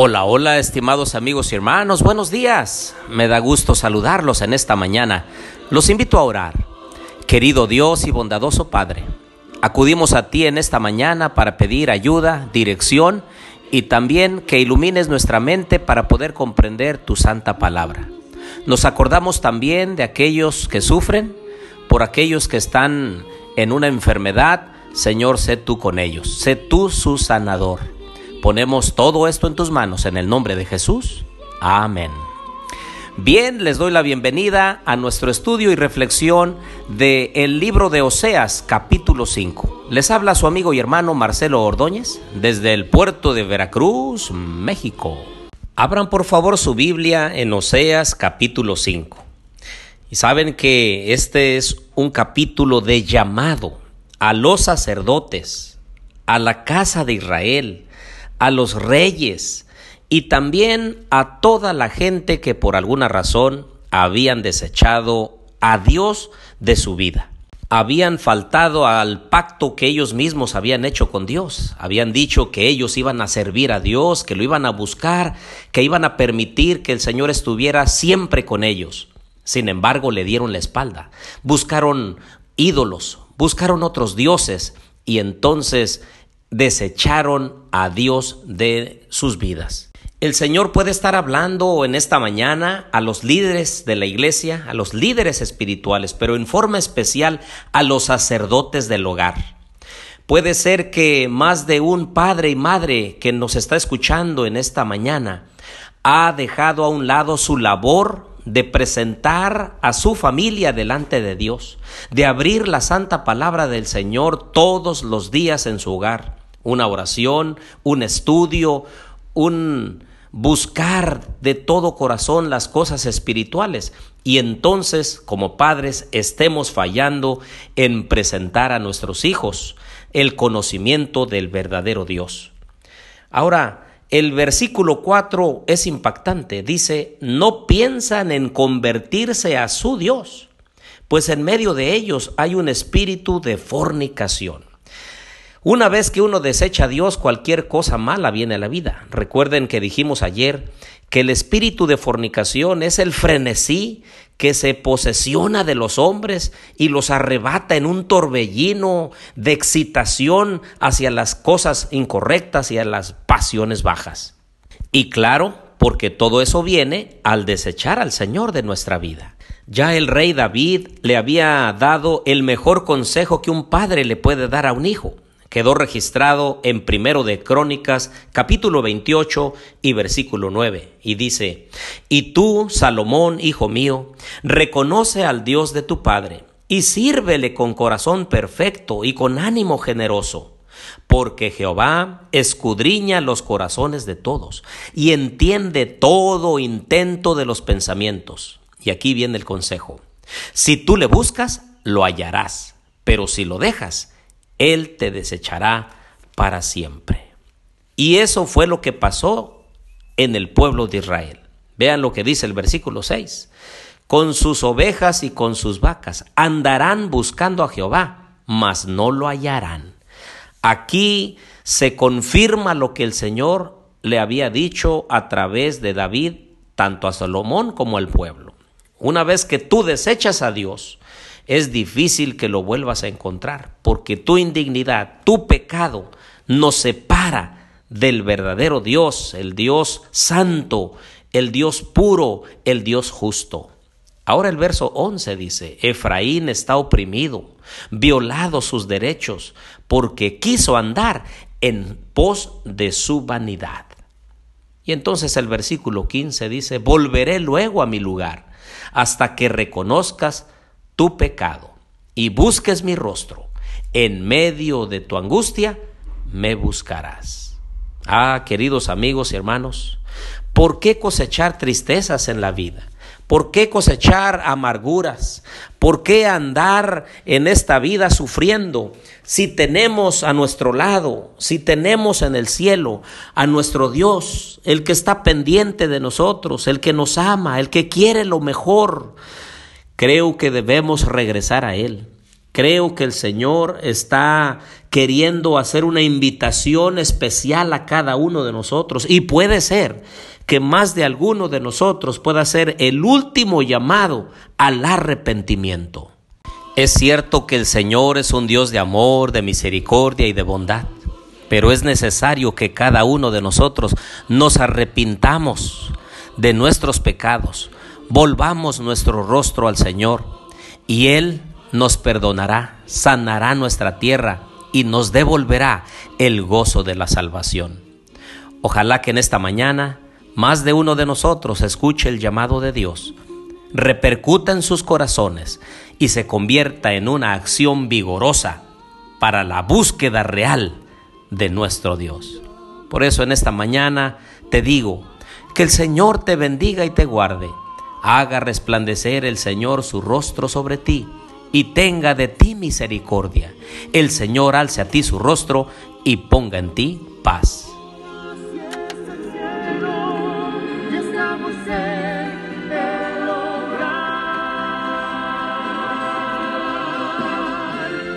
Hola, hola, estimados amigos y hermanos, buenos días. Me da gusto saludarlos en esta mañana. Los invito a orar. Querido Dios y bondadoso Padre, acudimos a ti en esta mañana para pedir ayuda, dirección y también que ilumines nuestra mente para poder comprender tu santa palabra. Nos acordamos también de aquellos que sufren, por aquellos que están en una enfermedad. Señor, sé tú con ellos, sé tú su sanador. Ponemos todo esto en tus manos en el nombre de Jesús. Amén. Bien, les doy la bienvenida a nuestro estudio y reflexión del el libro de Oseas, capítulo 5. Les habla su amigo y hermano Marcelo Ordóñez desde el puerto de Veracruz, México. Abran por favor su Biblia en Oseas, capítulo 5. Y saben que este es un capítulo de llamado a los sacerdotes, a la casa de Israel, a los reyes y también a toda la gente que por alguna razón habían desechado a Dios de su vida. Habían faltado al pacto que ellos mismos habían hecho con Dios. Habían dicho que ellos iban a servir a Dios, que lo iban a buscar, que iban a permitir que el Señor estuviera siempre con ellos. Sin embargo, le dieron la espalda. Buscaron ídolos, buscaron otros dioses y entonces desecharon a Dios de sus vidas. El Señor puede estar hablando en esta mañana a los líderes de la iglesia, a los líderes espirituales, pero en forma especial a los sacerdotes del hogar. Puede ser que más de un padre y madre que nos está escuchando en esta mañana ha dejado a un lado su labor de presentar a su familia delante de Dios, de abrir la santa palabra del Señor todos los días en su hogar una oración, un estudio, un buscar de todo corazón las cosas espirituales y entonces como padres estemos fallando en presentar a nuestros hijos el conocimiento del verdadero Dios. Ahora, el versículo 4 es impactante. Dice, no piensan en convertirse a su Dios, pues en medio de ellos hay un espíritu de fornicación. Una vez que uno desecha a Dios, cualquier cosa mala viene a la vida. Recuerden que dijimos ayer que el espíritu de fornicación es el frenesí que se posesiona de los hombres y los arrebata en un torbellino de excitación hacia las cosas incorrectas y a las pasiones bajas. Y claro, porque todo eso viene al desechar al Señor de nuestra vida. Ya el rey David le había dado el mejor consejo que un padre le puede dar a un hijo quedó registrado en Primero de Crónicas, capítulo 28 y versículo 9, y dice, Y tú, Salomón, hijo mío, reconoce al Dios de tu Padre, y sírvele con corazón perfecto y con ánimo generoso, porque Jehová escudriña los corazones de todos, y entiende todo intento de los pensamientos. Y aquí viene el consejo. Si tú le buscas, lo hallarás, pero si lo dejas, él te desechará para siempre. Y eso fue lo que pasó en el pueblo de Israel. Vean lo que dice el versículo 6. Con sus ovejas y con sus vacas andarán buscando a Jehová, mas no lo hallarán. Aquí se confirma lo que el Señor le había dicho a través de David, tanto a Salomón como al pueblo. Una vez que tú desechas a Dios, es difícil que lo vuelvas a encontrar, porque tu indignidad, tu pecado, nos separa del verdadero Dios, el Dios santo, el Dios puro, el Dios justo. Ahora el verso 11 dice, Efraín está oprimido, violado sus derechos, porque quiso andar en pos de su vanidad. Y entonces el versículo 15 dice, volveré luego a mi lugar, hasta que reconozcas tu pecado y busques mi rostro, en medio de tu angustia me buscarás. Ah, queridos amigos y hermanos, ¿por qué cosechar tristezas en la vida? ¿Por qué cosechar amarguras? ¿Por qué andar en esta vida sufriendo si tenemos a nuestro lado, si tenemos en el cielo a nuestro Dios, el que está pendiente de nosotros, el que nos ama, el que quiere lo mejor? Creo que debemos regresar a Él. Creo que el Señor está queriendo hacer una invitación especial a cada uno de nosotros y puede ser que más de alguno de nosotros pueda ser el último llamado al arrepentimiento. Es cierto que el Señor es un Dios de amor, de misericordia y de bondad, pero es necesario que cada uno de nosotros nos arrepintamos de nuestros pecados, volvamos nuestro rostro al Señor y Él nos perdonará, sanará nuestra tierra y nos devolverá el gozo de la salvación. Ojalá que en esta mañana más de uno de nosotros escuche el llamado de Dios, repercuta en sus corazones y se convierta en una acción vigorosa para la búsqueda real de nuestro Dios. Por eso en esta mañana te digo, que el Señor te bendiga y te guarde, haga resplandecer el Señor su rostro sobre ti y tenga de ti misericordia. El Señor alce a ti su rostro y ponga en ti paz.